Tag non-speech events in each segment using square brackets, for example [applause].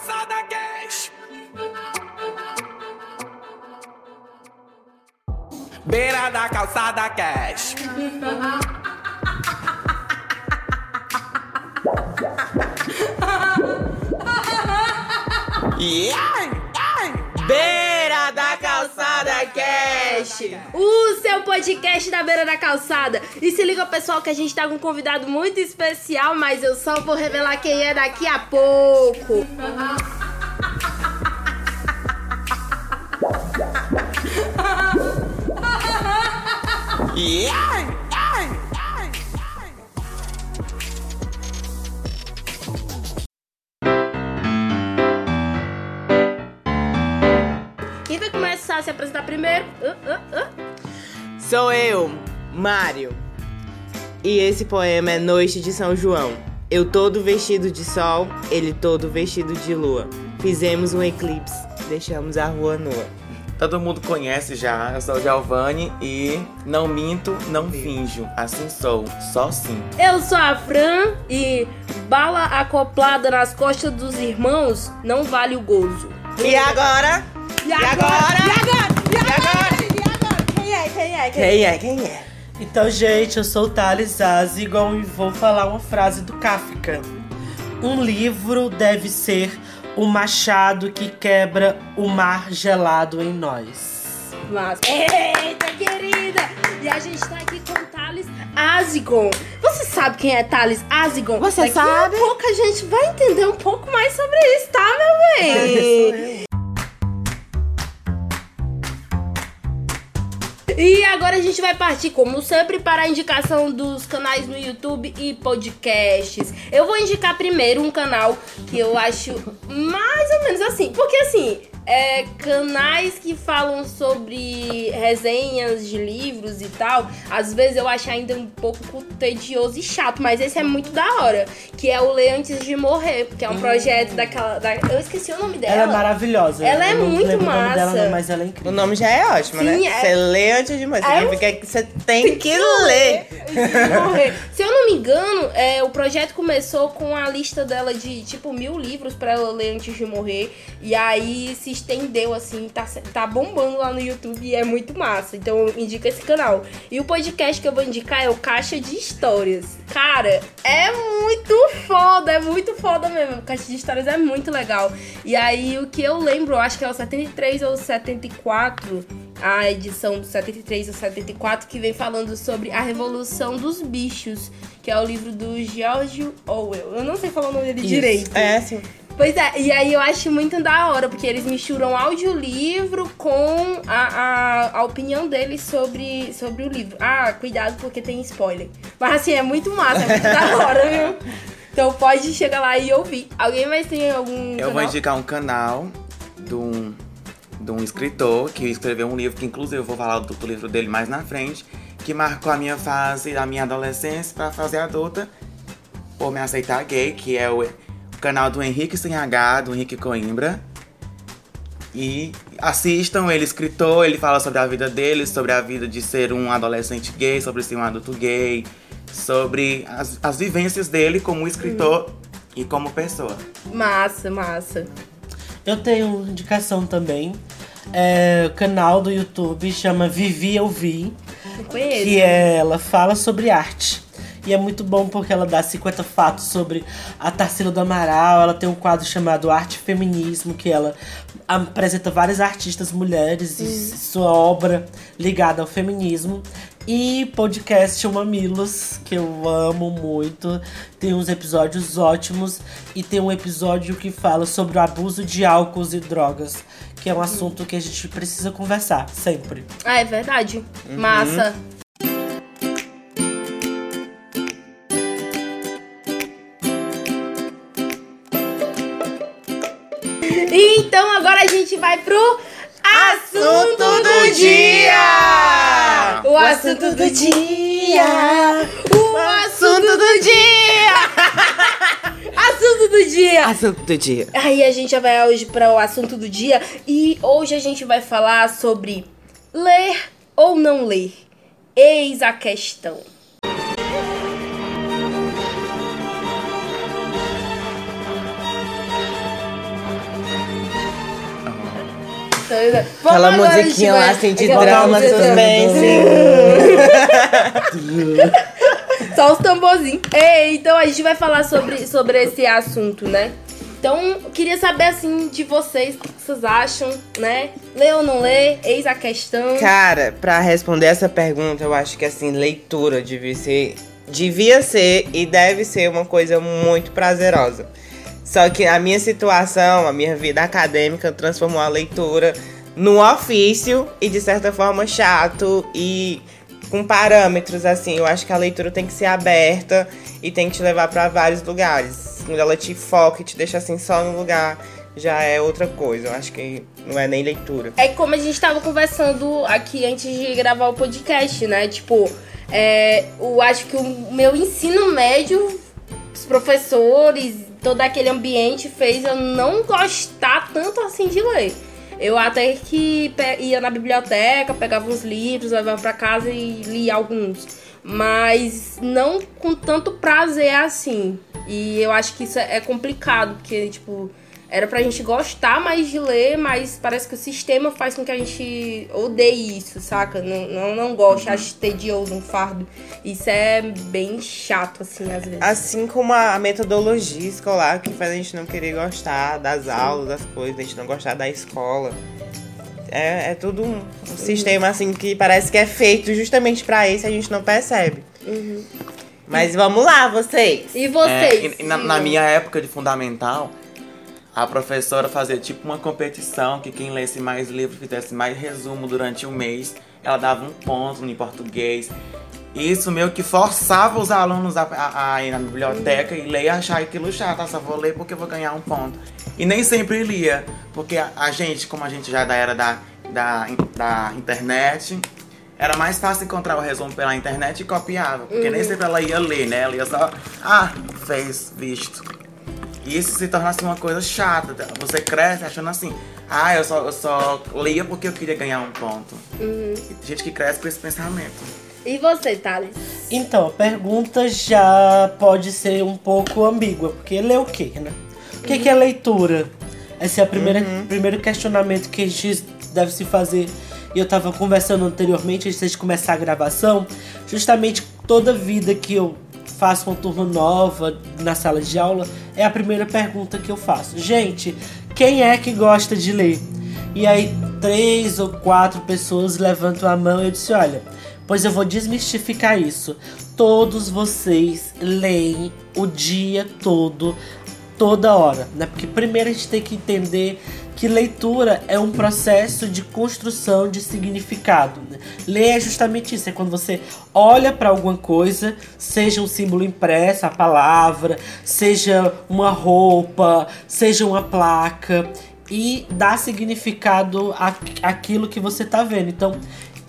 calçada cash. Beira da calçada cash. [laughs] Yeah! Beira da Calçada Cash, o seu podcast da beira da calçada. E se liga, pessoal, que a gente tá com um convidado muito especial, mas eu só vou revelar quem é daqui a pouco. Quem vai começar a se apresentar primeiro? Ah, ah, ah. Sou eu, Mário. E esse poema é Noite de São João. Eu todo vestido de sol, ele todo vestido de lua. Fizemos um eclipse, deixamos a rua nua. Todo mundo conhece já, eu sou o Giovanni e não minto, não finjo. Assim sou, só sim. Eu sou a Fran e bala acoplada nas costas dos irmãos não vale o gozo. E agora? E agora? E agora? E agora? E agora? Quem é? Quem é? Quem é? Quem é? Quem é? Então, gente, eu sou o Thales Azigon e vou falar uma frase do Kafka. Um livro deve ser o machado que quebra o mar gelado em nós. Mas... Eita, querida! E a gente tá aqui com o Thales Azigon. Você sabe quem é Thales Azigon? Você Daqui sabe? a pouco a gente vai entender um pouco mais sobre isso, tá, meu bem? E agora a gente vai partir, como sempre, para a indicação dos canais no YouTube e podcasts. Eu vou indicar primeiro um canal que eu acho mais ou menos assim. Porque assim, é, canais que falam sobre resenhas de livros e tal, às vezes eu acho ainda um pouco tedioso e chato, mas esse é muito da hora. Que é o Ler Antes de Morrer, que é um projeto daquela. da- eu esqueci o nome dela. Ela é maravilhosa. Ela é Eu não muito o dela, massa. não, mas ela é O incrível. nome já é ótimo, Sim, né? é. Você lê antes de morrer. É um- Significa que você tem que ler. morrer. Se eu não me engano, é, o projeto começou com a lista dela de tipo mil livros pra ela ler antes de morrer. E aí se estendeu assim, tá, tá bombando lá no YouTube e é muito massa. Então indica esse canal. E o podcast que eu vou indicar é o Caixa de Histórias. Cara, é muito foda, é muito foda mesmo. O Caixa de Histórias é muito legal. E aí o que eu lembro, eu acho que é o 73 ou 74 a edição do 73 ou 74, que vem falando sobre a Revolução dos Bichos, que é o livro do George Orwell. Eu não sei falar o nome dele direito. É, sim. Pois é, e aí eu acho muito da hora, porque eles misturam audiolivro com a, a, a opinião deles sobre, sobre o livro. Ah, cuidado porque tem spoiler. Mas assim, é muito massa, é muito da [laughs] hora, viu? Então pode chegar lá e ouvir. Alguém mais tem algum. Eu vou canal? indicar um canal de um, de um escritor que escreveu um livro, que inclusive eu vou falar do, do livro dele mais na frente, que marcou a minha fase da minha adolescência pra fase adulta, por me aceitar gay, que é o canal do Henrique Sem H, do Henrique Coimbra. E assistam, ele é escritor, ele fala sobre a vida dele, sobre a vida de ser um adolescente gay, sobre ser um adulto gay, sobre as, as vivências dele como escritor e como pessoa. Massa, massa. Eu tenho uma indicação também. É, o canal do YouTube chama Vivi Eu Vi. Que é, ela fala sobre arte. E é muito bom porque ela dá 50 fatos sobre a Tarsila do Amaral. Ela tem um quadro chamado Arte e Feminismo, que ela apresenta várias artistas mulheres e sua obra ligada ao feminismo. E podcast O Mamilos, que eu amo muito. Tem uns episódios ótimos. E tem um episódio que fala sobre o abuso de álcool e drogas. Que é um assunto que a gente precisa conversar sempre. Ah, é verdade. Massa. Agora a gente vai pro assunto do dia. O assunto do dia. O assunto do dia. [laughs] Assunto do dia. Assunto do dia. Aí a gente vai hoje para o assunto do dia e hoje a gente vai falar sobre ler ou não ler. Eis a questão. Aquela musiquinha lá assim de drama, suspense. [laughs] Só os tamborzinhos. Ei, então a gente vai falar sobre, sobre esse assunto, né? Então, queria saber, assim, de vocês, o que vocês acham, né? Lê ou não lê? Eis a questão. Cara, pra responder essa pergunta, eu acho que assim, leitura devia ser, devia ser e deve ser uma coisa muito prazerosa. Só que a minha situação, a minha vida acadêmica transformou a leitura num ofício e de certa forma chato e com parâmetros assim. Eu acho que a leitura tem que ser aberta e tem que te levar pra vários lugares. Quando ela te foca e te deixa assim só no lugar, já é outra coisa. Eu acho que não é nem leitura. É como a gente tava conversando aqui antes de gravar o podcast, né? Tipo, é, eu acho que o meu ensino médio, os professores, todo aquele ambiente fez eu não gostar tanto assim de ler. Eu até que ia na biblioteca, pegava uns livros, levava pra casa e lia alguns. Mas não com tanto prazer assim. E eu acho que isso é complicado, porque, tipo, era pra gente gostar mais de ler, mas parece que o sistema faz com que a gente odeie isso, saca? Não, não, não goste, ache tedioso, um fardo. Isso é bem chato, assim, às vezes. Assim como a metodologia escolar que faz a gente não querer gostar das aulas, das coisas, a gente não gostar da escola. É, é tudo um, um sistema assim que parece que é feito justamente pra isso e a gente não percebe. Mas vamos lá, vocês. E É, vocês? e na, na minha época de fundamental, a professora fazia tipo uma competição que quem lesse mais livros, fizesse mais resumo durante o mês, ela dava um ponto em português. Isso meio que forçava os alunos a, a- a ir na biblioteca e ler e achar aquilo chato. Ah, só vou ler porque eu vou ganhar um ponto. E nem sempre lia, porque a, a gente, como a gente já é da era da, da, da internet, era mais fácil encontrar o resumo pela internet e copiava. Porque nem sempre ela ia ler, né? Ela ia só, ah, fez, visto. E isso se tornasse uma coisa chata. Você cresce achando assim, ah, eu só, eu só lia porque eu queria ganhar um ponto. Tem gente que cresce com esse pensamento. E você, Thales? Então, a pergunta já pode ser um pouco ambígua, porque ler o quê, né? O que, que é leitura? Esse é o primeiro, primeiro questionamento que a gente deve se fazer. E eu tava conversando anteriormente, antes de começar a gravação, justamente toda vida que eu faço uma turma nova na sala de aula, é a primeira pergunta que eu faço. Gente, quem é que gosta de ler? E aí, três ou quatro pessoas levantam a mão e eu disse: Olha, pois eu vou desmistificar isso. Todos vocês leem o dia todo, toda hora, né? Porque primeiro a gente tem que entender que leitura é um processo de construção de significado. Né? Ler é justamente isso, é quando você olha para alguma coisa, seja um símbolo impresso, a palavra, seja uma roupa, seja uma placa, e dá significado àquilo que você tá vendo. Então,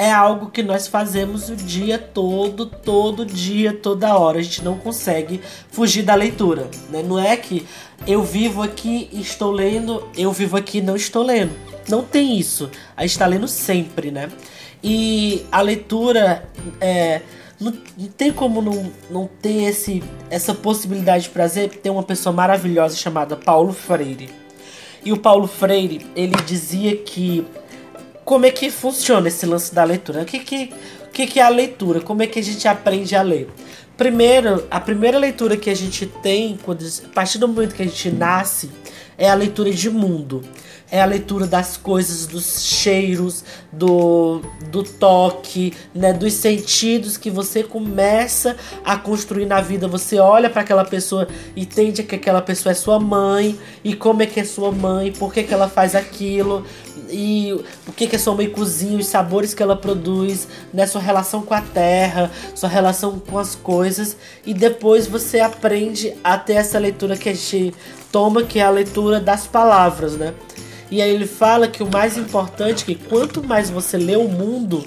é algo que nós fazemos o dia todo, todo dia, toda hora. A gente não consegue fugir da leitura. Né? Não é que eu vivo aqui e estou lendo, eu vivo aqui e não estou lendo. Não tem isso. A gente está lendo sempre, né? E a leitura é. Não, não tem como não, não ter esse, essa possibilidade de prazer. Tem uma pessoa maravilhosa chamada Paulo Freire. E o Paulo Freire, ele dizia que como é que funciona esse lance da leitura? O que, que, que, que é a leitura? Como é que a gente aprende a ler? Primeiro, a primeira leitura que a gente tem, quando, a partir do momento que a gente nasce, é a leitura de mundo. É a leitura das coisas, dos cheiros, do, do toque, né, dos sentidos que você começa a construir na vida. Você olha para aquela pessoa, entende que aquela pessoa é sua mãe, e como é que é sua mãe, por que, que ela faz aquilo, e o que, que é sua mãe cozinha, os sabores que ela produz, né, sua relação com a terra, sua relação com as coisas, e depois você aprende a ter essa leitura que a gente toma, que é a leitura das palavras, né? E aí ele fala que o mais importante é que quanto mais você lê o mundo,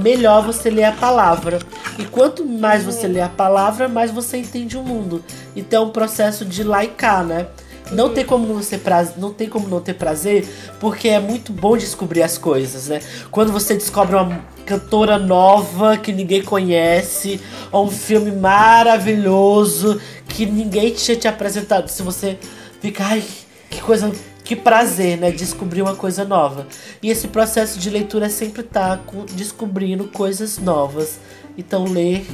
melhor você lê a palavra. E quanto mais você lê a palavra, mais você entende o mundo. Então é um processo de laicar, né? Não tem como não, ser prazer, não tem como não ter prazer, porque é muito bom descobrir as coisas, né? Quando você descobre uma cantora nova que ninguém conhece, ou um filme maravilhoso que ninguém tinha te apresentado, se você fica, ai, que coisa que prazer, né? Descobrir uma coisa nova. E esse processo de leitura é sempre estar tá descobrindo coisas novas. Então ler,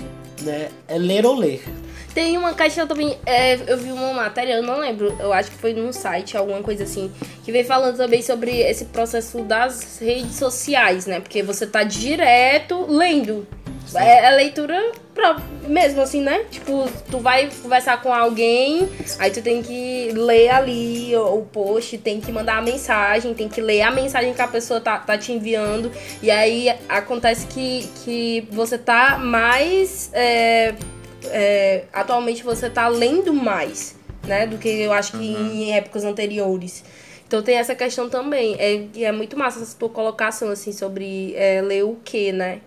né? É ler ou ler. Tem uma questão também, é, eu vi uma matéria, eu não lembro, eu acho que foi num site, alguma coisa assim, que vem falando também sobre esse processo das redes sociais, né? Porque você tá direto lendo. É, é leitura própria, mesmo assim, né? Tipo, tu vai conversar com alguém, aí tu tem que ler ali o, o post, tem que mandar a mensagem, tem que ler a mensagem que a pessoa tá, tá te enviando. E aí acontece que, que você tá mais. É, é, atualmente você está lendo mais, né? Do que eu acho que uhum. em épocas anteriores. Então tem essa questão também. É, é muito massa essa tua colocação, assim, sobre é, ler o quê, né?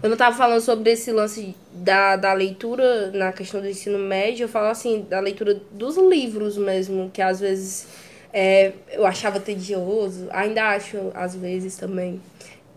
Quando eu tava falando sobre esse lance da, da leitura na questão do ensino médio, eu falo assim, da leitura dos livros mesmo, que às vezes é, eu achava tedioso, ainda acho às vezes também.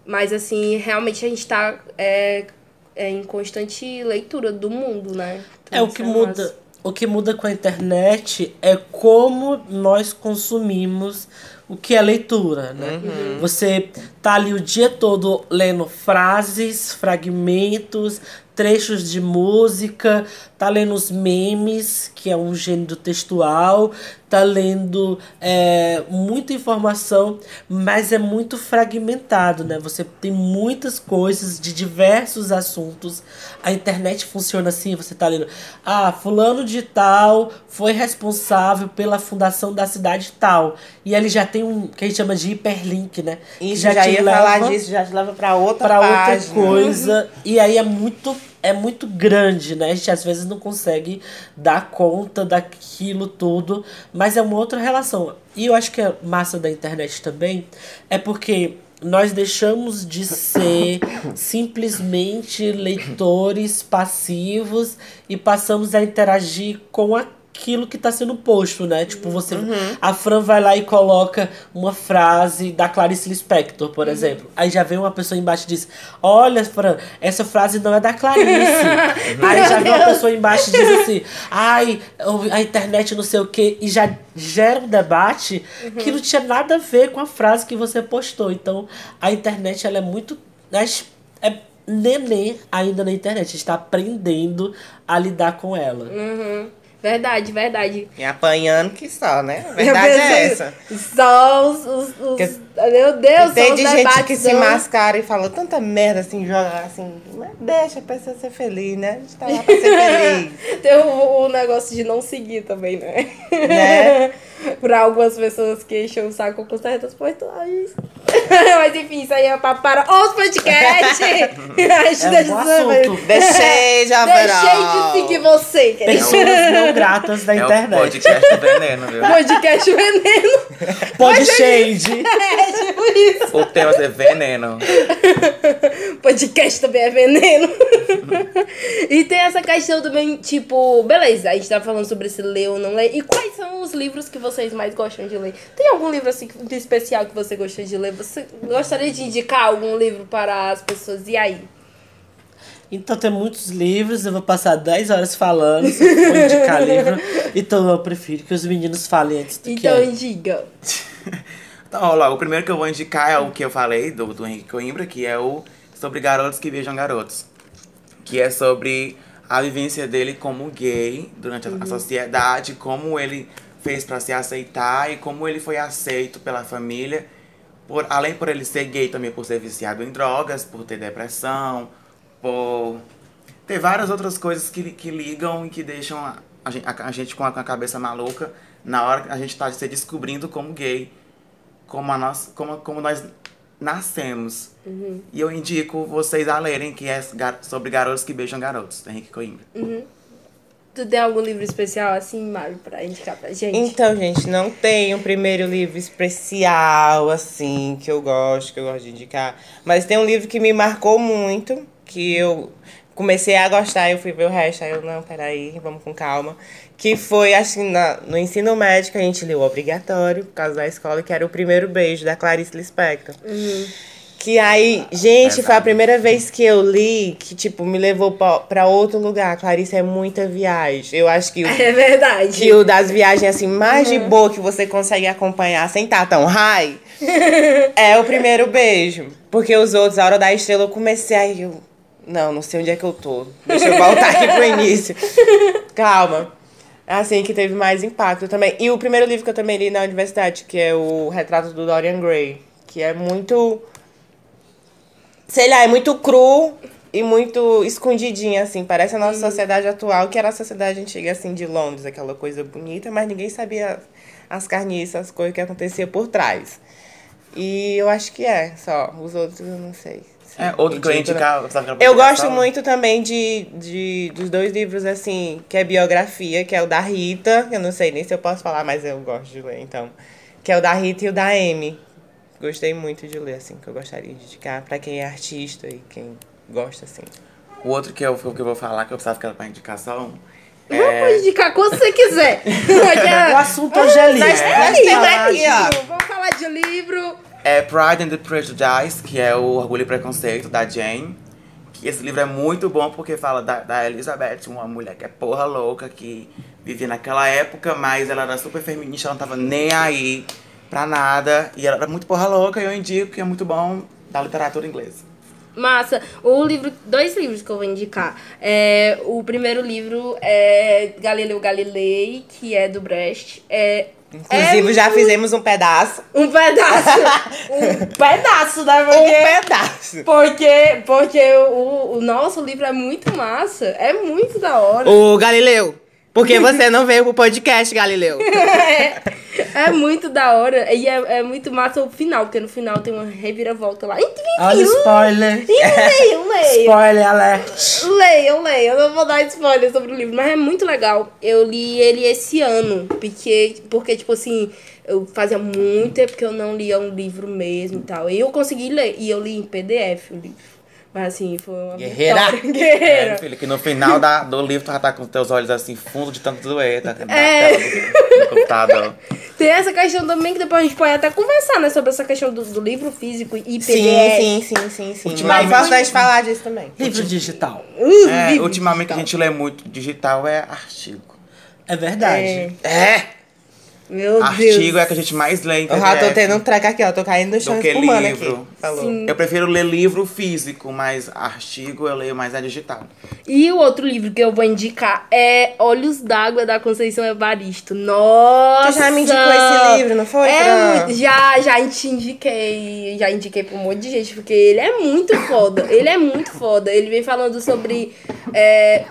Mas assim, realmente a gente tá é, é em constante leitura do mundo, né? Então, é o que é muda. Massa. O que muda com a internet é como nós consumimos o que é leitura, né? Uhum. Você tá ali o dia todo lendo frases, fragmentos, trechos de música, tá lendo os memes, que é um gênero textual, tá lendo é, muita informação, mas é muito fragmentado, né? Você tem muitas coisas de diversos assuntos. A internet funciona assim, você tá lendo, ah, fulano de tal foi responsável pela fundação da cidade tal. E ele já tem um que a gente chama de hiperlink, né? Isso, já, já ia leva, falar disso, já te leva para outra pra página. outra coisa. e aí é muito é muito grande, né? A gente às vezes não consegue dar conta daquilo tudo, mas é uma outra relação. E eu acho que a massa da internet também é porque nós deixamos de ser [coughs] simplesmente leitores passivos e passamos a interagir com a aquilo que está sendo posto, né? Tipo, você. Uhum. A Fran vai lá e coloca uma frase da Clarice Lispector, por uhum. exemplo. Aí já vem uma pessoa embaixo e diz: Olha, Fran, essa frase não é da Clarice. [laughs] Aí já vem uma pessoa embaixo e diz assim: Ai, a internet não sei o quê. E já gera um debate uhum. que não tinha nada a ver com a frase que você postou. Então, a internet, ela é muito. É nenê ainda na internet. A gente está aprendendo a lidar com ela. Uhum. Verdade, verdade. E apanhando que só, né? A [laughs] verdade é essa. Só os. os, os meu Deus, Tem de gente que se mascara e fala tanta merda assim, joga assim. Mas deixa a pessoa ser feliz, né? A gente tá lá pra ser feliz. [laughs] Tem o, o negócio de não seguir também, né? Né? [laughs] pra algumas pessoas que enchem o saco com certas postagens. [laughs] Mas enfim, isso aí é papo para os podcasts. é um assunto. Deixei já, Deixei de seguir você, querido. Pessoas não gratas da é internet. O podcast veneno, viu? Podcast veneno. Pod shade. É, tipo isso. O tema é veneno. [laughs] Podcast também é veneno. e tem essa questão também, tipo, beleza, a gente tá falando sobre esse ler ou não ler. E quais são os livros que vocês mais gostam de ler? Tem algum livro assim de especial que você gosta de ler? Você gostaria de indicar algum livro para as pessoas? E aí? Então tem muitos livros, eu vou passar 10 horas falando, se eu for indicar livro. [laughs] Então eu prefiro que os meninos falem antes do então, que Então indica. [laughs] então, olha, o primeiro que eu vou indicar é o que eu falei, do, do Henrique Coimbra, que é o Sobre Garotos que Beijam Garotos. Que é sobre a vivência dele como gay durante uhum. a sociedade, como ele fez para se aceitar e como ele foi aceito pela família. Por, além por ele ser gay, também por ser viciado em drogas, por ter depressão, por ter várias outras coisas que, que ligam e que deixam a, a, gente, a, a gente com a, com a, cabeça maluca na hora que a gente está se descobrindo como gay, como, a nós, como, como nós nascemos. Uhum. E eu indico vocês a lerem, que é sobre garotos que beijam garotos, da Henrique Coimbra. Uhum. Tu tem algum livro especial assim, Mário, pra indicar pra gente? Então, gente, não tem um primeiro livro especial, assim, que eu gosto, que eu gosto de indicar. Mas tem um livro que me marcou muito, que eu comecei a gostar, eu fui ver o resto, aí eu, não, peraí, vamos com calma. Que foi, assim, na, no ensino médio, a gente leu obrigatório, por causa da escola, que era o primeiro beijo da Clarice Lispector. Uhum Que aí, gente, foi a primeira vez que eu li que, tipo, me levou pra, pra outro lugar. Clarice, é muita viagem. Eu acho que o, [laughs] É verdade. que o das viagens, assim, mais de boa que você consegue acompanhar sem estar tão high [laughs] é o primeiro beijo. Porque os outros, a hora da estrela, eu comecei aí, eu... Não, não sei onde é que eu tô. Deixa eu voltar aqui pro início. [laughs] Calma. Assim, que teve mais impacto também. E o primeiro livro que eu também li na universidade, que é o Retrato do Dorian Gray. Que é muito... Sei lá, é muito cru e muito escondidinho, assim. Parece a nossa sociedade atual, que era a sociedade antiga, assim, de Londres. Aquela coisa bonita, mas ninguém sabia as carniças, as coisas que acontecia por trás. E eu acho que é, só. Os outros eu não sei. É, outro que eu ia indico, né? indicar, sabe aquela Eu gosto muito também de, de dos dois livros, assim, que é biografia, que é o da Rita. Eu não sei nem se eu posso falar, mas eu gosto de ler, então. Que é o da Rita e o da Amy. Gostei muito de ler, assim, que eu gostaria de indicar pra quem é artista e quem gosta, assim. O outro que eu, que eu vou falar, que eu precisava que era pra indicação, Vamos é... indicar quando você quiser. [laughs] O assunto hoje é livro. Nós- nós Vamos temos falar aqui, ó. Vamos falar de livro. É Pride and the Prejudice, que é o Orgulho e Preconceito, da Jane. Que esse livro é muito bom porque fala da, da Elizabeth, uma mulher que é porra louca, que vivia naquela época, mas ela era super feminista, ela não tava nem aí pra nada. E ela era muito porra louca e eu indico que é muito bom da literatura inglesa. Massa. O livro, dois livros que eu vou indicar. É, o primeiro livro é Galileu Galilei, que é do Brecht. É, Inclusive, é já fizemos um pedaço. um pedaço. [laughs] um pedaço, né? Um Porque, pedaço. porque, porque o, o nosso livro é muito massa. É muito da hora. Ô, Galileu, por que [laughs] você não veio pro podcast, Galileu? é, é muito da hora. E é, é muito massa o final, porque no final tem uma reviravolta lá. Olha o spoiler. leiam, [laughs] leiam. Spoiler alert. Leiam, leiam. Eu não vou dar spoiler sobre o livro, mas é muito legal. Eu li ele esse ano, porque, porque tipo assim, eu fazia muito tempo que eu não lia um livro mesmo e tal. E eu consegui ler, e eu li em PDF o livro. Mas assim, foi uma Guerreira. vitória. [laughs] [laughs] É, Guerreira. filho, que no final da, do livro tu já tá com teus olhos assim, fundo de tanto doer, tá? É. tela do, do computador. [laughs] Tem essa questão também que depois a gente pode até conversar, né? Sobre essa questão do, do livro físico e PDF. Sim, sim, sim, sim, sim. Ultimamente- Mas posso falar disso também. Livro digital. Uh, É, livro ultimamente que a digital. gente lê muito digital é artigo. É verdade. É! Meu Artigo Deus. é a que a gente mais lê em Eu já tô tendo um treco aqui, ó. Tô caindo no chão Do que espumando livro. aqui. Falou. Sim. Eu prefiro ler livro físico, mas artigo eu leio mais é digital. E o outro livro que eu vou indicar é Olhos d'Água da Conceição Evaristo. Nossa! Tu já me indicou esse livro, não foi, É Fran? muito, já, já te indiquei, já indiquei pra um monte de gente, porque ele é muito foda. Ele é muito foda. Ele vem falando sobre é,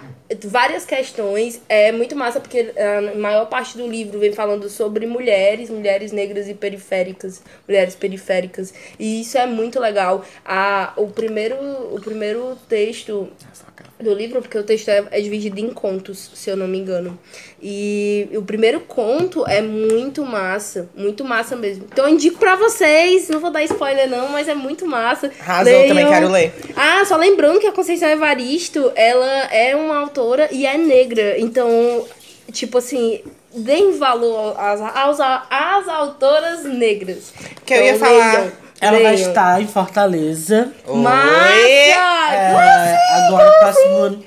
várias questões. É muito massa, porque a maior parte do livro vem falando sobre mulheres, mulheres negras e periféricas, mulheres periféricas. E isso é muito legal. A, o, primeiro, o primeiro texto do livro, porque o texto é, é dividido em contos, se eu não me engano. E o primeiro conto é muito massa, muito massa mesmo. Então eu indico pra vocês, não vou dar spoiler não, mas é muito massa. Arrasou, Leiam. também quero ler. Ah, só lembrando que a Conceição Evaristo, ela é uma autora e é negra. Então, tipo assim, deem valor às, aos, às autoras negras. Que eu ia Então, falar. leiam, Ela vai leiam. estar em Fortaleza. Massa! É, agora, próximo ano.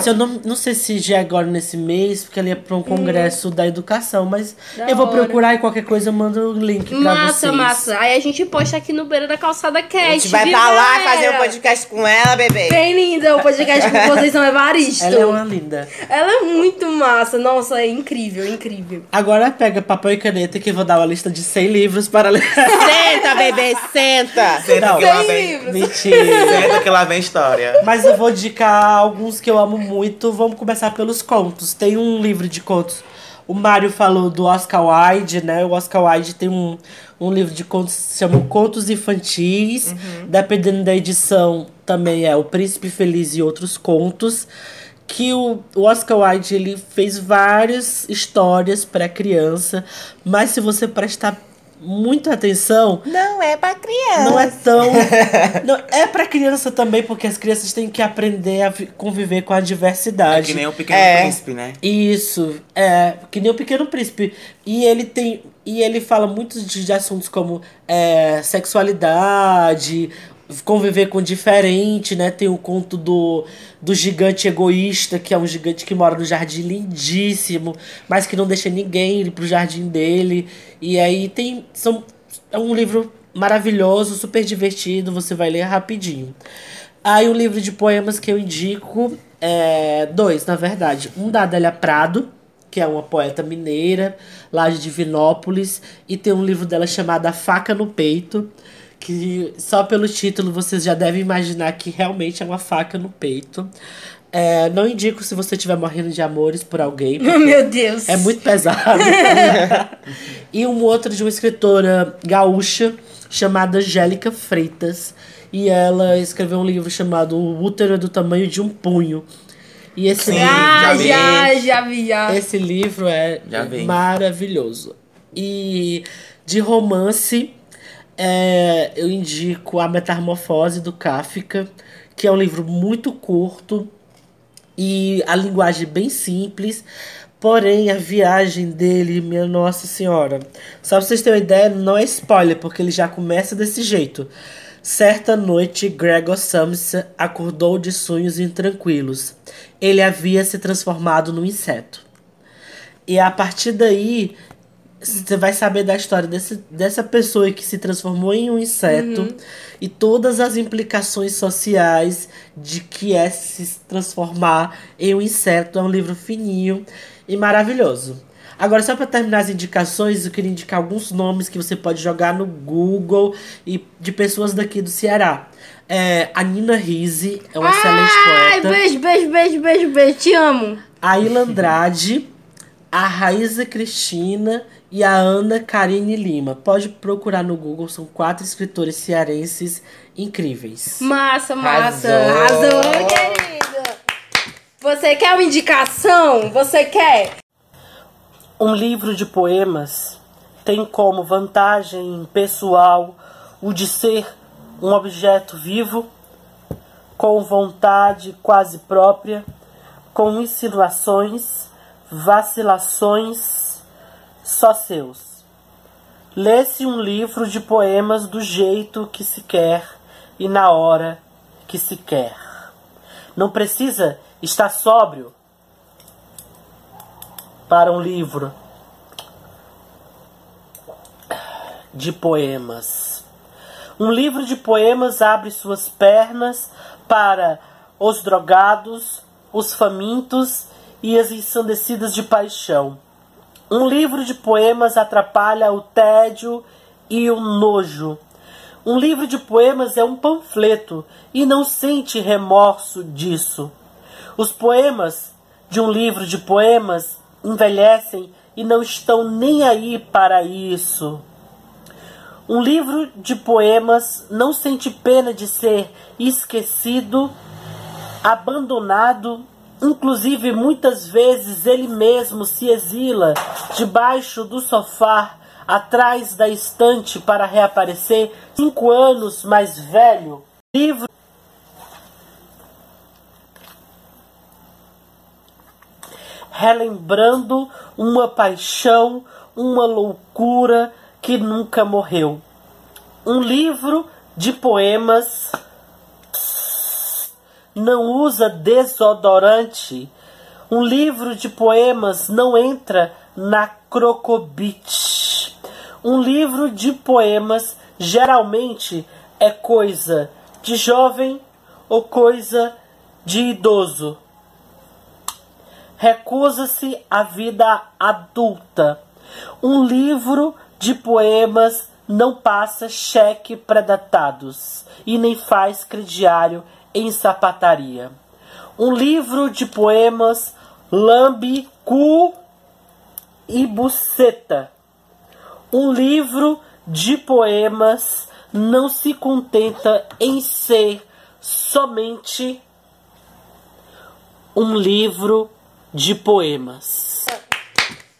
Se eu não, não sei se já é agora nesse mês, porque ela ia pra um congresso da educação, mas Da eu vou hora. procurar e qualquer coisa eu mando o link pra Massa, vocês. massa. Aí a gente posta aqui no Beira da Calçada Cast. A gente vai viu, pra lá galera? fazer um podcast com ela, bebê. Bem linda o podcast com [laughs] vocês são Evaristo. Ela é uma linda. Ela é muito massa. Nossa, é incrível, incrível. Agora pega papel e caneta que eu vou dar uma lista de 100 livros para ler. Senta, bebê, senta. Senta Não. que lá vem. livros. Mentira. Senta que lá vem história. Mas eu vou indicar alguns que eu amo muito. Vamos começar pelos contos. Tem um livro de contos. O Mário falou do Oscar Wilde, né? O Oscar Wilde tem um, um livro de contos que se chama Contos Infantis. Dependendo da edição, também é O Príncipe Feliz e Outros Contos. Que o, o Oscar Wilde ele fez várias histórias para criança, mas se você prestar muita atenção, Não é pra criança. não é tão. [laughs] não, é pra criança também, porque as crianças têm que aprender a vi- conviver com a É diversidade. que nem o Pequeno É. Príncipe, né? Isso, é, que nem o Pequeno Príncipe. E ele tem. E ele fala muito de, de assuntos como é, sexualidade, conviver com o diferente, né? Tem o conto do, do gigante egoísta, que é um gigante que mora no jardim lindíssimo, mas que não deixa ninguém ir pro jardim dele. E aí tem. São, é um livro maravilhoso, super divertido, você vai ler rapidinho. Aí um livro de poemas que eu indico é dois, na verdade. Um da Adélia Prado, que é uma poeta mineira, lá de Divinópolis, e tem um livro dela chamado A Faca no Peito, que só pelo título vocês já devem imaginar que realmente é uma faca no peito. É, não indico se você estiver morrendo de amores por alguém. [laughs] Meu Deus. é muito pesado. [laughs] e um outro de uma escritora gaúcha chamada Angélica Freitas. E ela escreveu um livro chamado O Útero é do Tamanho de um Punho. E esse, Sim. livro, Já vi. já, já vi, já. esse livro é maravilhoso. E de romance, é, eu indico A Metamorfose do Kafka, que é um livro muito curto e a linguagem bem simples. Porém, a viagem dele, minha Nossa Senhora. Só pra vocês terem uma ideia, não é spoiler, porque ele já começa desse jeito. Certa noite, Gregor Samsa acordou de sonhos intranquilos. Ele havia se transformado num inseto. E a partir daí, você vai saber da história desse, dessa pessoa que se transformou em um inseto e todas as implicações sociais de que é se transformar em um inseto. É um livro fininho e maravilhoso. Agora, só para terminar as indicações, eu queria indicar alguns nomes que você pode jogar no Google e de pessoas daqui do Ceará. É, a Nina Risi é uma excelente Ai, poeta. beijo, beijo, beijo, beijo, beijo. Te amo. A Ilha Andrade, a Raíza Cristina e a Ana Karine Lima. Pode procurar no Google, são quatro escritores cearenses incríveis. Massa, massa. Arrasou. Arrasou, querida. Você quer uma indicação? Você quer? Um livro de poemas tem como vantagem pessoal o de ser um objeto vivo, com vontade quase própria, com insinuações, vacilações só seus. Lê-se um livro de poemas do jeito que se quer e na hora que se quer. Não precisa estar sóbrio para um livro de poemas. Um livro de poemas abre suas pernas para os drogados, os famintos e as ensandecidas de paixão. Um livro de poemas atrapalha o tédio e o nojo. Um livro de poemas é um panfleto e não sente remorso disso. Os poemas de um livro de poemas envelhecem e não estão nem aí para isso. Um livro de poemas não sente pena de ser esquecido, abandonado, inclusive muitas vezes ele mesmo se exila debaixo do sofá, atrás da estante para reaparecer cinco anos mais velho. Livro relembrando uma paixão, uma loucura que nunca morreu. Um livro de poemas não usa desodorante. Um livro de poemas não entra na crocobite. Um livro de poemas geralmente é coisa de jovem ou coisa de idoso recusa-se à vida adulta. Um livro de poemas não passa cheque predatados e nem faz crediário em sapataria. Um livro de poemas lambe cu e buceta. Um livro de poemas não se contenta em ser somente um livro de poemas.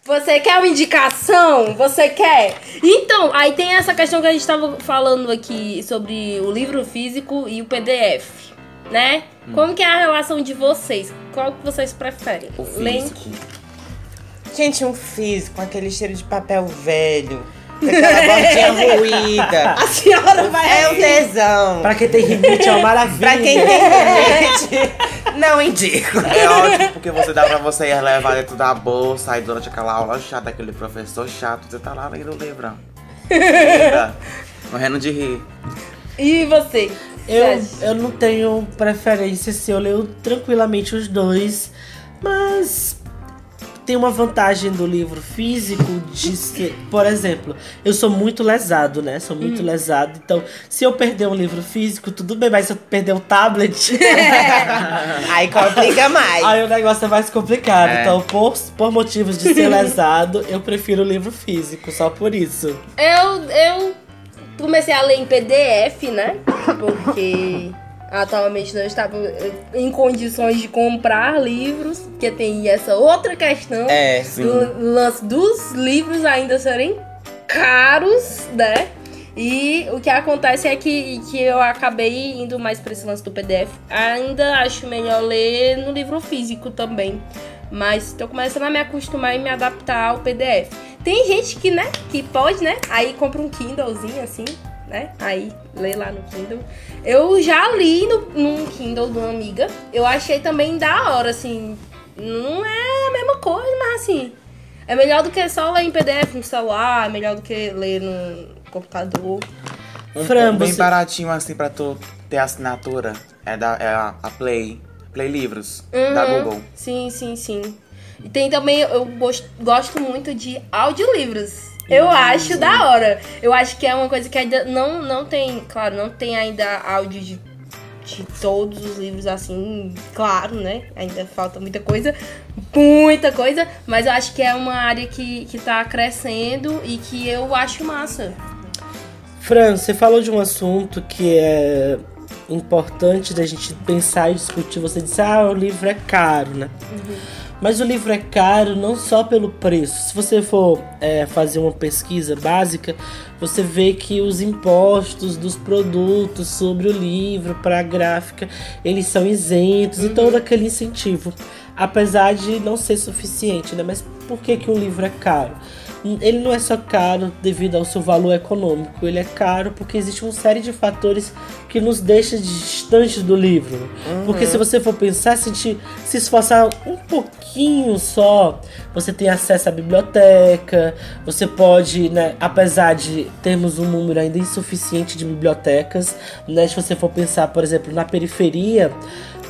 Você quer uma indicação? Você quer? Então, aí tem essa questão que a gente tava falando aqui sobre o livro físico e o PDF, né? Como que é a relação de vocês? Qual que vocês preferem? O físico. Gente, um físico, aquele cheiro de papel velho. Aquela bordinha [laughs] ruída. A senhora vai É um tesão. Pra quem tem rinite é uma maravilha. Pra quem tem rinite, não indico. É ótimo porque você dá pra você ir levar dentro da bolsa, aí durante aquela aula chata, aquele professor chato, você tá lá lendo o livro. [laughs] Morrendo de rir. E você? Eu, eu não tenho preferência se eu leio tranquilamente os dois, mas tem uma vantagem do livro físico de ser, por exemplo, eu sou muito lesado, né? Sou muito lesado, então se eu perder um livro físico, tudo bem, mas se eu perder o tablet, [laughs] [laughs] Aí complica mais. aí o negócio é mais complicado. É. Então, por, por motivos de ser [laughs] lesado, eu prefiro o livro físico, só por isso. Eu, eu comecei a ler em PDF, né? Porque atualmente não estava em condições de comprar livros, porque tem essa outra questão É, do lance dos livros ainda serem caros, né? E o que acontece é que, que eu acabei indo mais pra esse lance do PDF. Ainda acho melhor ler no livro físico também. Mas tô começando a me acostumar e me adaptar ao PDF. Tem gente que, né, que pode, né? Aí compra um Kindlezinho assim, né? Aí lê lá no Kindle. Eu já li no, num Kindle de uma amiga. Eu achei também da hora, assim. Não é a mesma coisa, mas assim. É melhor do que só ler em PDF no celular, é melhor do que ler no computador. Um, um bem você- baratinho assim pra tu ter assinatura é, da, é a, a Play. Play Livros, da Uhum. Google. Sim, sim, sim. E tem também, eu gosto, gosto muito de audiolivros. Eu acho da hora. Eu acho que é uma coisa que ainda não, não tem, claro, não tem ainda áudio de, de todos os livros assim, claro, né? Ainda falta muita coisa, muita coisa, mas eu acho que é uma área que, que tá crescendo e que eu acho massa. Fran, você falou de um assunto que é importante da gente pensar e discutir. Você disse, ah, o livro é caro, né? Mas o livro é caro não só pelo preço. Se você for é, fazer uma pesquisa básica, você vê que os impostos dos produtos sobre o livro para a gráfica, eles são isentos e todo aquele incentivo. Apesar de não ser suficiente, né? Mas por que, que o livro é caro? Ele não é só caro devido ao seu valor econômico, ele é caro porque existe uma série de fatores que nos deixa distantes do livro. Porque se você for pensar, se, se esforçar um pouquinho só, você tem acesso à biblioteca, você pode, né, apesar de termos um número ainda insuficiente de bibliotecas, né, se você for pensar, por exemplo, na periferia,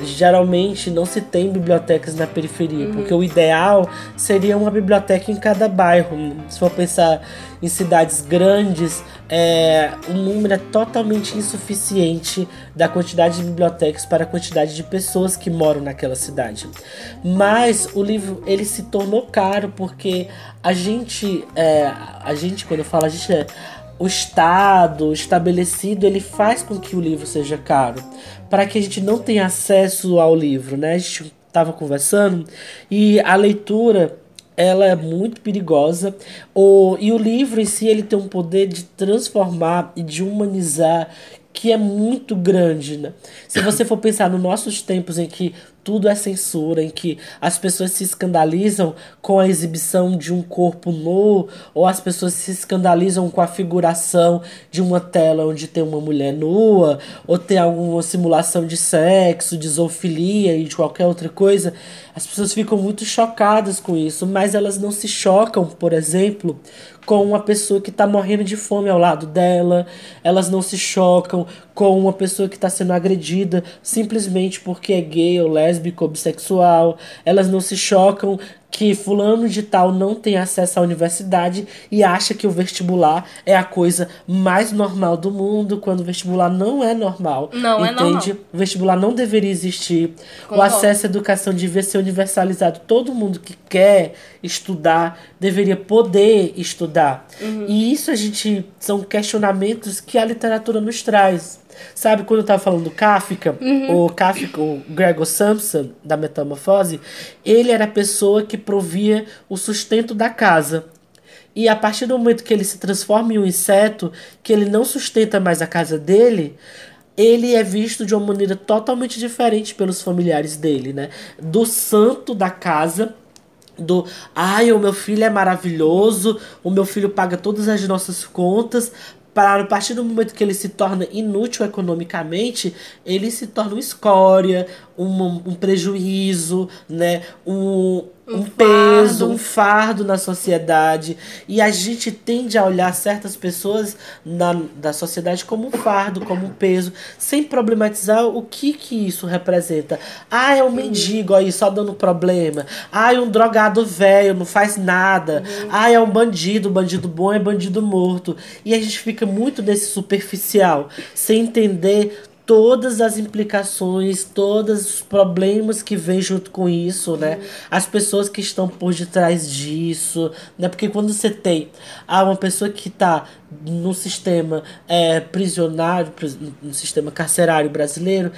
geralmente não se tem bibliotecas na periferia, porque o ideal seria uma biblioteca em cada bairro. Se for pensar em cidades grandes, é, o número é totalmente insuficiente da quantidade de bibliotecas para a quantidade de pessoas que moram naquela cidade. Mas o livro ele se tornou caro porque a gente, é, a gente quando eu falo a gente é o Estado estabelecido ele faz com que o livro seja caro para que a gente não tenha acesso ao livro, né? A gente estava conversando e a leitura ela é muito perigosa o, e o livro em si ele tem um poder de transformar e de humanizar que é muito grande, né? Se você for pensar nos nossos tempos em que tudo é censura, em que as pessoas se escandalizam com a exibição de um corpo nu, ou as pessoas se escandalizam com a figuração de uma tela onde tem uma mulher nua, ou tem alguma simulação de sexo, de zoofilia e de qualquer outra coisa, as pessoas ficam muito chocadas com isso, mas elas não se chocam, por exemplo, com uma pessoa que está morrendo de fome ao lado dela, elas não se chocam com uma pessoa que está sendo agredida simplesmente porque é gay ou lésbico ou bissexual, elas não se chocam que fulano de tal não tem acesso à universidade e acha que o vestibular é a coisa mais normal do mundo, quando o vestibular não é normal. Não é normal. entende? O vestibular não deveria existir. O Concordo. acesso à educação devia ser universalizado. Todo mundo que quer estudar deveria poder estudar. Uhum. E isso a gente são questionamentos que a literatura nos traz. Sabe quando eu tava falando do Kafka, o Kafka, o Gregor Samson, da Metamorfose, ele era a pessoa que provia o sustento da casa. E a partir do momento que ele se transforma em um inseto, que ele não sustenta mais a casa dele, ele é visto de uma maneira totalmente diferente pelos familiares dele, né? Do santo da casa do ai, o meu filho é maravilhoso, o meu filho paga todas as nossas contas. Para a partir do momento que ele se torna inútil economicamente, ele se torna uma escória, um, um prejuízo, né? um, um, peso, fardo. um fardo na sociedade. E a gente tende a olhar certas pessoas na, da sociedade como um fardo, como um peso, sem problematizar o que, que isso representa. Ah, é um mendigo aí só dando problema. Ah, é um drogado velho, não faz nada. Ah, é um bandido, bandido bom é bandido morto. E a gente fica muito nesse superficial, sem entender todas as implicações, todos os problemas que vem junto com isso, né? As pessoas que estão por detrás disso, né? Porque quando você tem ah, uma pessoa que está no sistema é, prisionário, pris- no sistema carcerário brasileiro,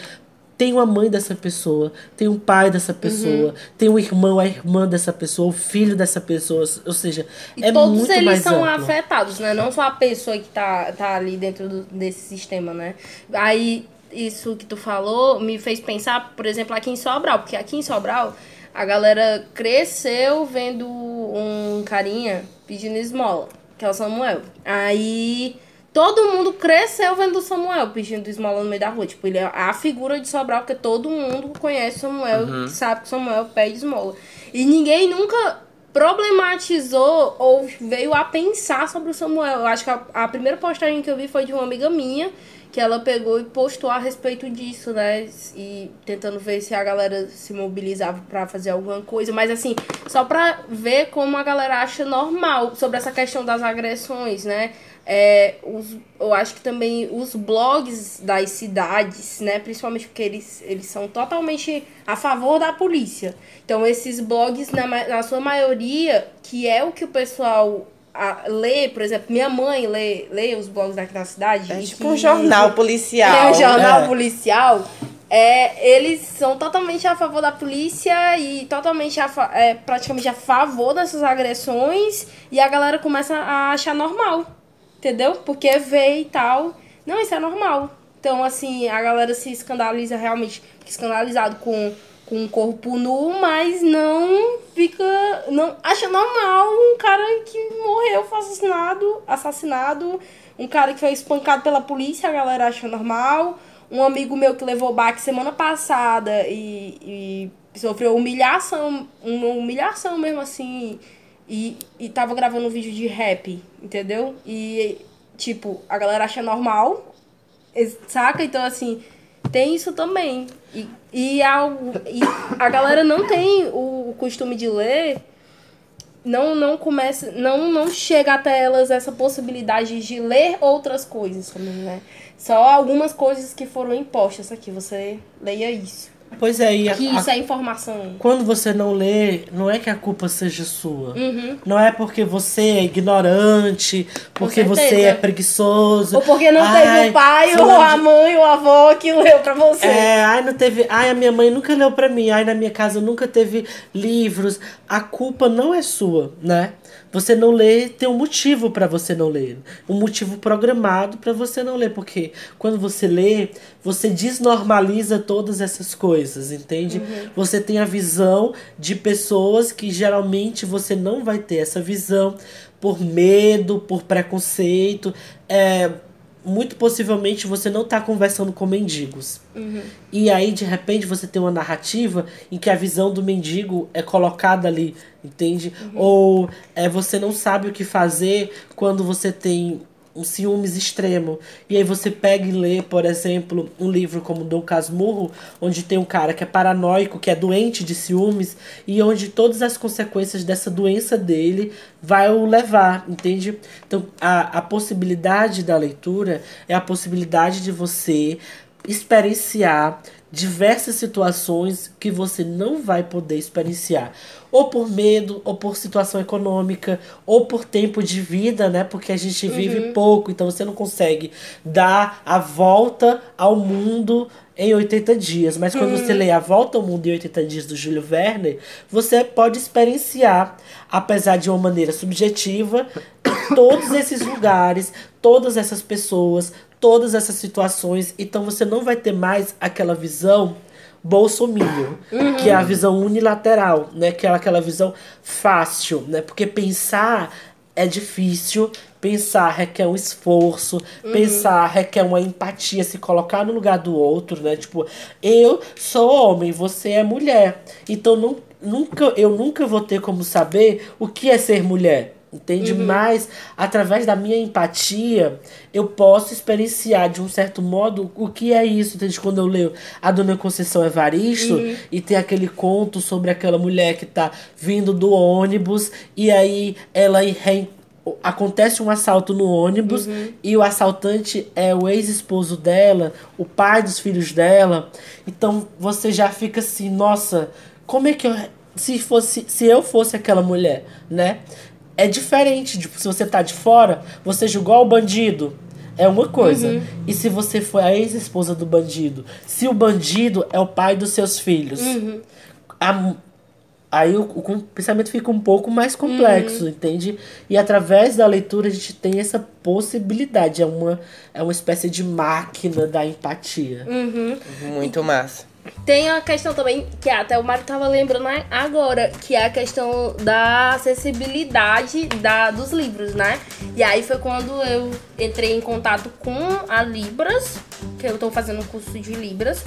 tem uma mãe dessa pessoa, tem um pai dessa pessoa, tem um irmão, a irmã dessa pessoa, o filho dessa pessoa, ou seja, E é todos muito eles mais são amplo. afetados, né? Não só a pessoa que tá, tá ali dentro do- desse sistema, né? Aí, isso que tu falou me fez pensar, por exemplo, aqui em Sobral. Porque aqui em Sobral, a galera cresceu vendo um carinha pedindo esmola, que é o Samuel. Aí... Todo mundo cresceu vendo o Samuel pedindo esmola no meio da rua. Tipo, ele é a figura de Sobral, porque todo mundo conhece o Samuel, sabe que o Samuel pede esmola. E ninguém nunca problematizou ou veio a pensar sobre o Samuel. Eu acho que a, a primeira postagem que eu vi foi de uma amiga minha, que ela pegou e postou a respeito disso, né? E tentando ver se a galera se mobilizava pra fazer alguma coisa. Mas assim, só pra ver como a galera acha normal sobre essa questão das agressões, né? É, os, eu acho que também os blogs das cidades, né? Principalmente porque eles, eles são totalmente a favor da polícia. Então, esses blogs, na, na sua maioria, que é o que o pessoal a, lê, por exemplo, minha mãe lê, lê os blogs daqui da cidade. É tipo um jornal [laughs] policial. é um jornal É. policial. É, eles são totalmente a favor da polícia e totalmente a, é, praticamente a favor dessas agressões e a galera começa a achar normal, entendeu? Porque vê e tal. Não, isso é normal. Então, assim, a galera se escandaliza realmente, escandalizado com, com um corpo nu, mas não fica. não Acha normal um cara que morreu, foi assassinado, assassinado, um cara que foi espancado pela polícia, a galera acha normal. Um amigo meu que levou baque semana passada e, e sofreu humilhação, uma humilhação mesmo assim, e, e tava gravando um vídeo de rap, entendeu? E, tipo, a galera acha normal, saca? Então, assim, tem isso também. E, e, a, e a galera não tem o costume de ler, não não começa, não não chega até elas essa possibilidade de ler outras coisas também, né? Só algumas coisas que foram impostas aqui, você leia isso. Pois é, e a- Que a- isso é informação. quando você não lê, não é que a culpa seja sua. Uhum. Não é porque você é ignorante, porque você é preguiçoso. Ou porque não Ai, teve o pai, ou a de- mãe, ou a avó que leu pra você. É, ai, não teve. Ai, a minha mãe nunca leu pra mim. Ai, na minha casa nunca teve livros. A culpa não é sua, né? Você não lê, tem um motivo pra você não ler. Um motivo programado pra você não ler. Porque quando você lê, você desnormaliza todas essas coisas, entende? Você tem a visão de pessoas que geralmente você não vai ter essa visão por medo, por preconceito. É, muito possivelmente você não está conversando com mendigos. E aí, de repente, você tem uma narrativa em que a visão do mendigo é colocada ali, entende? Ou é, você não sabe o que fazer quando você tem um ciúmes extremo. E aí você pega e lê, por exemplo, um livro como Dom Casmurro, onde tem um cara que é paranoico, que é doente de ciúmes, e onde todas as consequências dessa doença dele vai o levar, entende? Então, a, a possibilidade da leitura é a possibilidade de você experienciar diversas situações que você não vai poder experienciar. Ou por medo, ou por situação econômica, ou por tempo de vida, né? Porque a gente vive pouco, então você não consegue dar a volta ao mundo em 80 dias. Mas quando você lê A Volta ao Mundo em 80 Dias do Júlio Verne, você pode experienciar, apesar de uma maneira subjetiva, [coughs] todos esses lugares, todas essas pessoas, todas essas situações. Então você não vai ter mais aquela visão bolsominion, que é a visão unilateral, né? Que é aquela visão fácil, né? Porque pensar é difícil, pensar requer um esforço, pensar requer uma empatia, se colocar no lugar do outro, né? Tipo, eu sou homem, você é mulher. Então não, nunca, eu nunca vou ter como saber o que é ser mulher. Entende? Mas, através da minha empatia, eu posso experienciar de um certo modo o que é isso. Entende? Quando eu leio a Dona Conceição Evaristo e tem aquele conto sobre aquela mulher que tá vindo do ônibus e aí ela re- acontece um assalto no ônibus e o assaltante é o ex-esposo dela, o pai dos filhos dela. Então você já fica assim, nossa, como é que eu se fosse se eu fosse aquela mulher, né? É diferente de se você tá de fora, você julgou o bandido, é uma coisa. E se você foi a ex-esposa do bandido? Se o bandido é o pai dos seus filhos? A- aí o, o pensamento fica um pouco mais complexo, entende? E através da leitura a gente tem essa possibilidade. É uma, é uma espécie de máquina da empatia. Muito massa. Tem a questão também, que até o Mário tava lembrando agora, que é a questão da acessibilidade da, dos livros, né? E aí foi quando eu entrei em contato com a Libras, que eu tô fazendo um curso de Libras,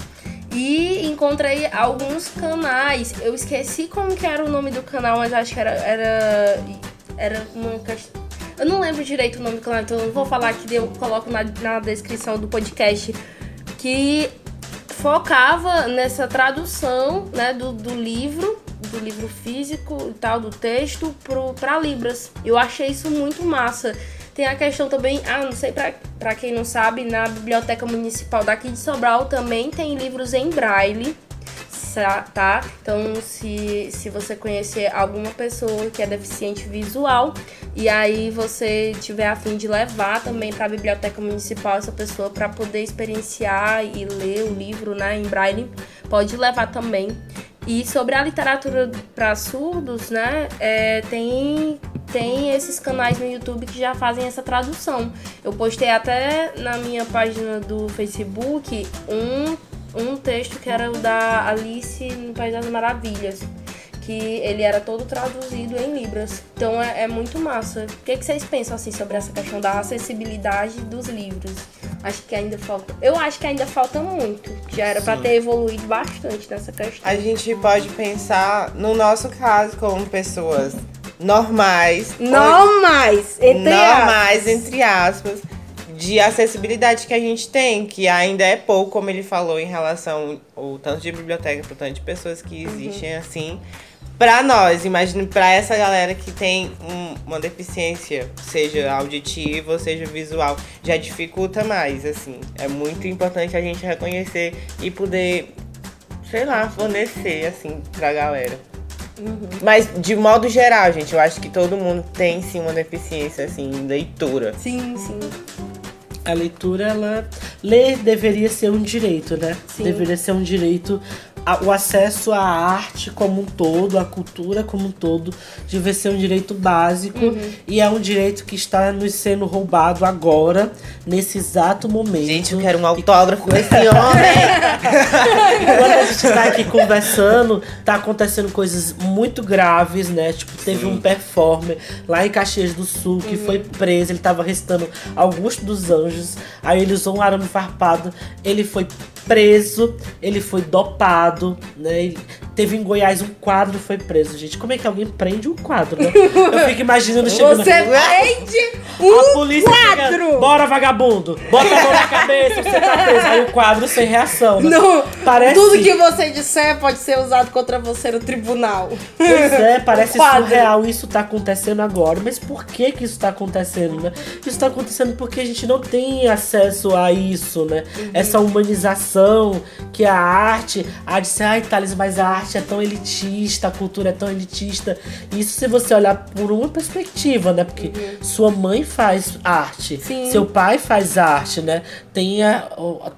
e encontrei alguns canais. Eu esqueci como que era o nome do canal, mas acho que era. Era, era uma questão. Eu não lembro direito o nome do canal, então eu não vou falar aqui, eu coloco na, na descrição do podcast. Que focava nessa tradução né, do, do livro, do livro físico e tal, do texto, para Libras. Eu achei isso muito massa. Tem a questão também, ah, não sei pra quem não sabe, na Biblioteca Municipal daqui de Sobral também tem livros em braille, tá? Então, se, se você conhecer alguma pessoa que é deficiente visual e aí você tiver a fim de levar também para a biblioteca municipal essa pessoa para poder experienciar e ler o livro, né, em braille, pode levar também. E sobre a literatura para surdos, né, é, tem tem esses canais no YouTube que já fazem essa tradução. Eu postei até na minha página do Facebook um um texto que era o da Alice no País das Maravilhas. Que ele era todo traduzido em Libras. Então é, é muito massa. O que, que vocês pensam assim sobre essa questão da acessibilidade dos livros? Acho que ainda falta. Eu acho que ainda falta muito. Já era pra ter evoluído bastante nessa questão. A gente pode pensar, no nosso caso, como pessoas normais. Não mais! Entre normais, aspas. entre aspas, de acessibilidade que a gente tem, que ainda é pouco, como ele falou, em relação ao tanto de biblioteca, pro tanto de pessoas que existem assim. Pra nós, imagine pra essa galera que tem um- uma deficiência, seja auditiva ou seja visual, já dificulta mais, assim. É muito importante a gente reconhecer e poder, sei lá, fornecer, assim, pra galera. Mas, de modo geral, gente, eu acho que todo mundo tem, sim, uma deficiência, assim, em leitura. Sim, sim. A leitura, ela. Ler deveria ser um direito, né? Sim. Deveria ser um direito. A- O acesso à arte como um todo, à cultura como um todo, deveria ser um direito básico. Uhum. E é um direito que está nos sendo roubado agora, nesse exato momento. Gente, eu quero um autógrafo com esse homem. Quando [laughs] a gente tá aqui conversando, tá acontecendo coisas muito graves, né? Tipo, teve um performer lá em Caxias do Sul que foi preso, ele tava recitando Augusto dos Anjos, aí ele usou um arame farpado, ele foi preso, ele foi dopado, né? Teve em Goiás um quadro foi preso, gente. Como é que alguém prende um quadro, né? Eu fico imaginando [laughs] chegando Você prende a um polícia quadro! chega, bora vagabundo, bota a mão na cabeça, você tá preso. Aí o quadro sem reação, né? No, Parece- Tudo que você disser pode ser usado contra você no tribunal. Pois é, [laughs] parece surreal isso tá acontecendo agora. Mas por que que isso tá acontecendo, né? Isso tá acontecendo porque a gente não tem acesso a isso, né? Uhum. Essa humanização que a arte... A arte, ai, Thales, mas a arte é tão elitista, a cultura é tão elitista. Isso se você olhar por uma perspectiva, né? Porque sua mãe faz arte, Uhum. Sim. seu pai faz arte, né? Tem a,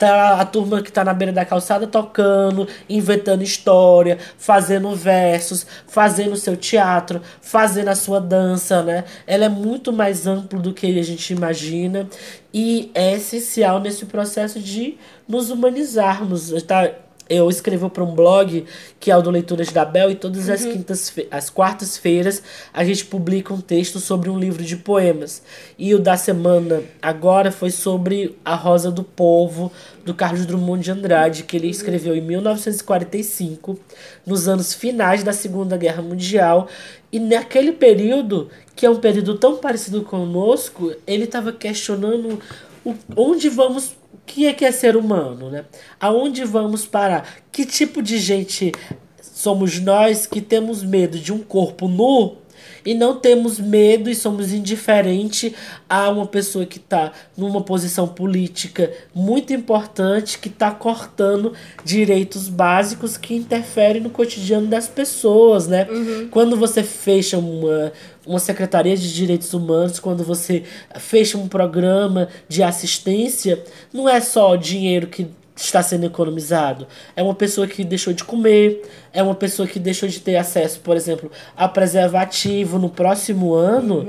a, a turma que tá na beira da calçada tocando, inventando história, fazendo versos, fazendo seu teatro, fazendo a sua dança, né? Ela é muito mais ampla do que a gente imagina e é essencial nesse processo de nos humanizarmos, tá? Eu escrevo para um blog que é o do Leituras da Bel e todas as quintas as quartas-feiras a gente publica um texto sobre um livro de poemas. E o da semana agora foi sobre A Rosa do Povo, do Carlos Drummond de Andrade, que ele escreveu em 1945, nos anos finais da Segunda Guerra Mundial. E naquele período, que é um período tão parecido conosco, ele estava questionando o, onde vamos que é que é ser humano, né? Aonde vamos parar? Que tipo de gente somos nós que temos medo de um corpo nu e não temos medo e somos indiferentes a uma pessoa que está numa posição política muito importante, que está cortando direitos básicos que interferem no cotidiano das pessoas, né? Quando você fecha uma, uma secretaria de direitos humanos, quando você fecha um programa de assistência, não é só o dinheiro que está sendo economizado. É uma pessoa que deixou de comer, é uma pessoa que deixou de ter acesso, por exemplo, a preservativo no próximo ano,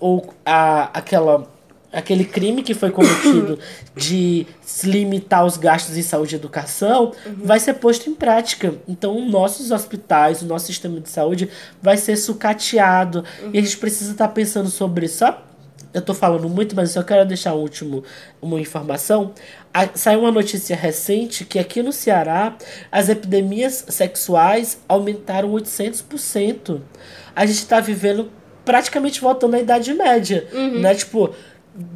ou a, aquela aquele crime que foi cometido de limitar os gastos em saúde e educação vai ser posto em prática. Então, nossos hospitais, o nosso sistema de saúde vai ser sucateado. E a gente precisa estar pensando sobre isso. Só eu tô falando muito, mas eu só quero deixar um último, uma informação. A- saiu uma notícia recente que aqui no Ceará as epidemias sexuais aumentaram 800%. A gente tá vivendo praticamente voltando à Idade Média, né? Tipo,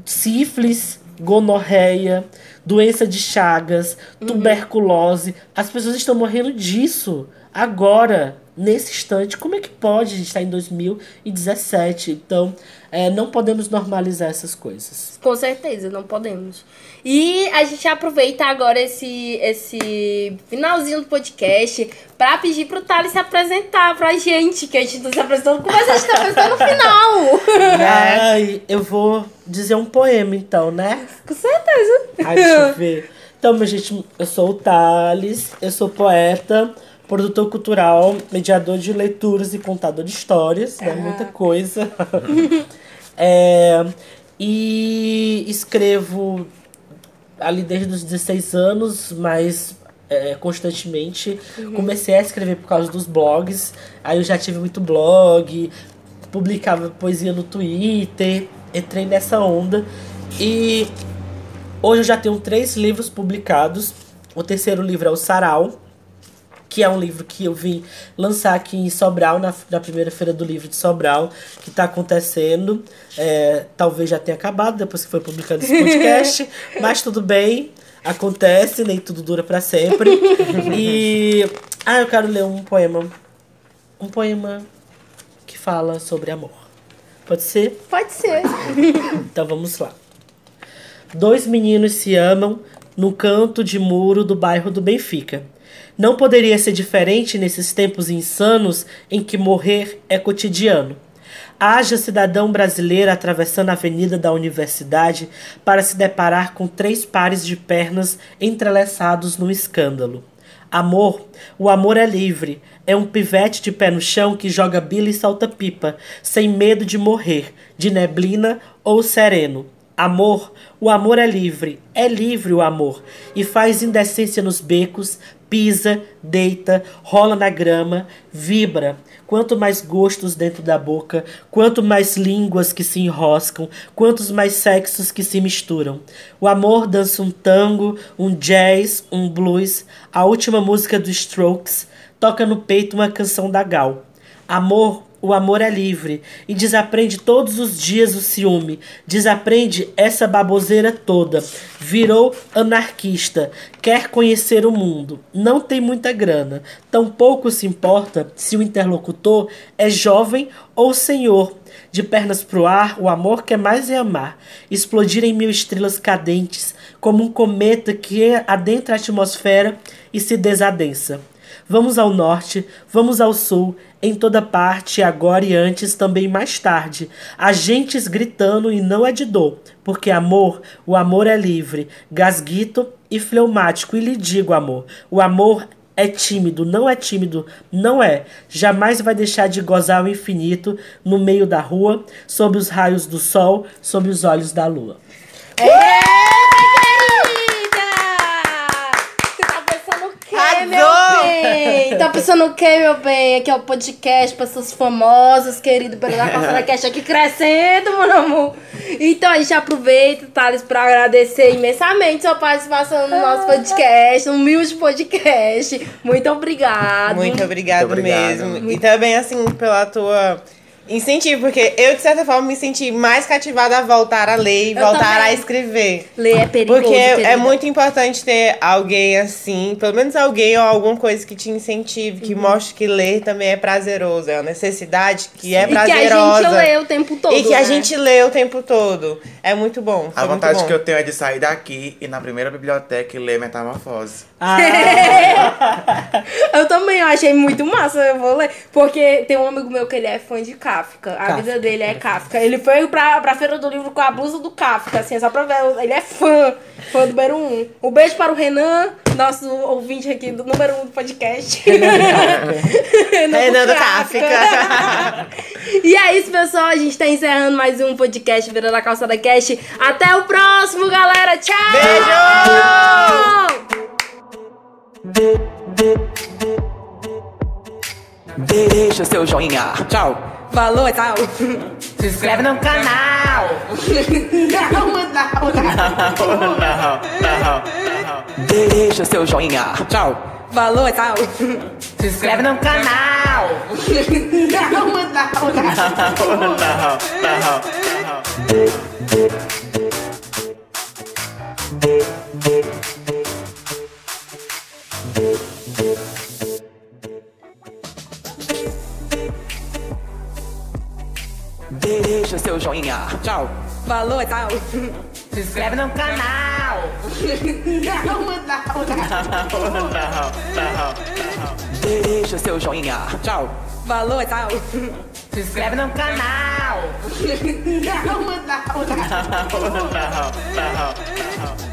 sífilis, gonorreia, doença de Chagas, tuberculose. As pessoas estão morrendo disso agora, nesse instante. Como é que pode? A gente está em 2017. Então, é, não podemos normalizar essas coisas. Com certeza, não podemos. E a gente aproveita agora esse, esse finalzinho do podcast pra pedir pro Thales se apresentar pra gente, que a gente tá se apresentando, mas a gente tá apresentando no final. [laughs] Ai, eu vou dizer um poema então, né? Com certeza. Ai, deixa eu ver. Então, minha gente, eu sou o Thales, eu sou poeta, produtor cultural, mediador de leituras e contador de histórias, né? Muita coisa. [laughs] É, e escrevo ali desde os 16 anos, mas é, constantemente. Comecei a escrever por causa dos blogs. Aí eu já tive muito blog, publicava poesia no Twitter, entrei nessa onda. E hoje eu já tenho três livros publicados. O terceiro livro é o Sarau, que é um livro que eu vim lançar aqui em Sobral, na, na primeira feira do livro de Sobral, que está acontecendo. É, talvez já tenha acabado depois que foi publicado esse podcast, [laughs] mas tudo bem, acontece, nem tudo dura para sempre. E. Ah, eu quero ler um poema. Um poema que fala sobre amor. Pode ser? Pode ser. Então vamos lá. Dois meninos se amam no canto de muro do bairro do Benfica. Não poderia ser diferente nesses tempos insanos em que morrer é cotidiano. Haja cidadão brasileiro atravessando a avenida da universidade para se deparar com três pares de pernas entrelaçados num escândalo. Amor, o amor é livre. É um pivete de pé no chão que joga bila e salta pipa, sem medo de morrer, de neblina ou sereno. Amor, o amor é livre, é livre o amor, e faz indecência nos becos, pisa, deita, rola na grama, vibra. Quanto mais gostos dentro da boca, quanto mais línguas que se enroscam, quantos mais sexos que se misturam. O amor dança um tango, um jazz, um blues, a última música dos Strokes, toca no peito uma canção da Gal. Amor, o amor é livre e desaprende todos os dias o ciúme. Desaprende essa baboseira toda. Virou anarquista, quer conhecer o mundo. Não tem muita grana. Tampouco se importa se o interlocutor é jovem ou senhor. De pernas pro ar, o amor quer mais é amar. Explodir em mil estrelas cadentes, como um cometa que adentra a atmosfera e se desadensa. Vamos ao norte, vamos ao sul, em toda parte, agora e antes, também mais tarde. Agentes gritando e não é de dor, porque amor, o amor é livre, gasguito e fleumático. E lhe digo, amor, o amor é tímido, não é tímido, não é. Jamais vai deixar de gozar o infinito no meio da rua, sob os raios do sol, sob os olhos da lua. Você tá pensando o quê, Arrasou! meu bem? Tá pensando o quê, meu bem? Aqui é o podcast, pessoas famosas, querido pelo da Calçada Cast aqui crescendo, meu amor. Então a gente aproveita, Thales, pra agradecer imensamente sua participação no nosso podcast, no humilde podcast. Muito obrigado. Muito obrigado, Muito obrigado. mesmo. E também, assim, pela tua incentivo, porque eu, de certa forma, me senti mais cativada a voltar a ler e Eu voltar a também. escrever. Ler é perigoso, Porque é querida. muito importante ter alguém assim, pelo menos alguém ou alguma coisa que te incentive, que mostre que ler também é prazeroso, é uma necessidade que é Uhum. E que a prazerosa. gente lê o tempo todo. E que a né? gente lê o tempo todo. É muito bom. A vontade bom. que eu tenho é de sair daqui e na primeira biblioteca e ler Metamorfose. Ah, [laughs] Eu também achei muito massa, eu vou ler. Porque tem um amigo meu que ele é fã de Kafka. A Kafka. vida dele é Kafka. Ele foi pra, pra Feira do Livro com a blusa do Kafka, assim, só pra ver. Ele é fã, fã do número um. Um beijo para o Renan, nosso ouvinte aqui do número um do podcast. Renan, [laughs] Renan do Kafka. [laughs] e é isso, pessoal. A gente tá encerrando mais um podcast Feira da Calçada Cast. Até o próximo, galera. Tchau! Beijo! Deixa seu joinha. Tchau. Falou, tchau! Se inscreve no canal! Deixa seu joinha. Tchau. Falou, tchau! Se inscreve no canal! [laughs] Deixa seu joinha. Tchau. Falou, tchau! Se inscreve no canal! Deixa seu joinha. Tchau. Falou, tchau! Se inscreve no canal! [laughs]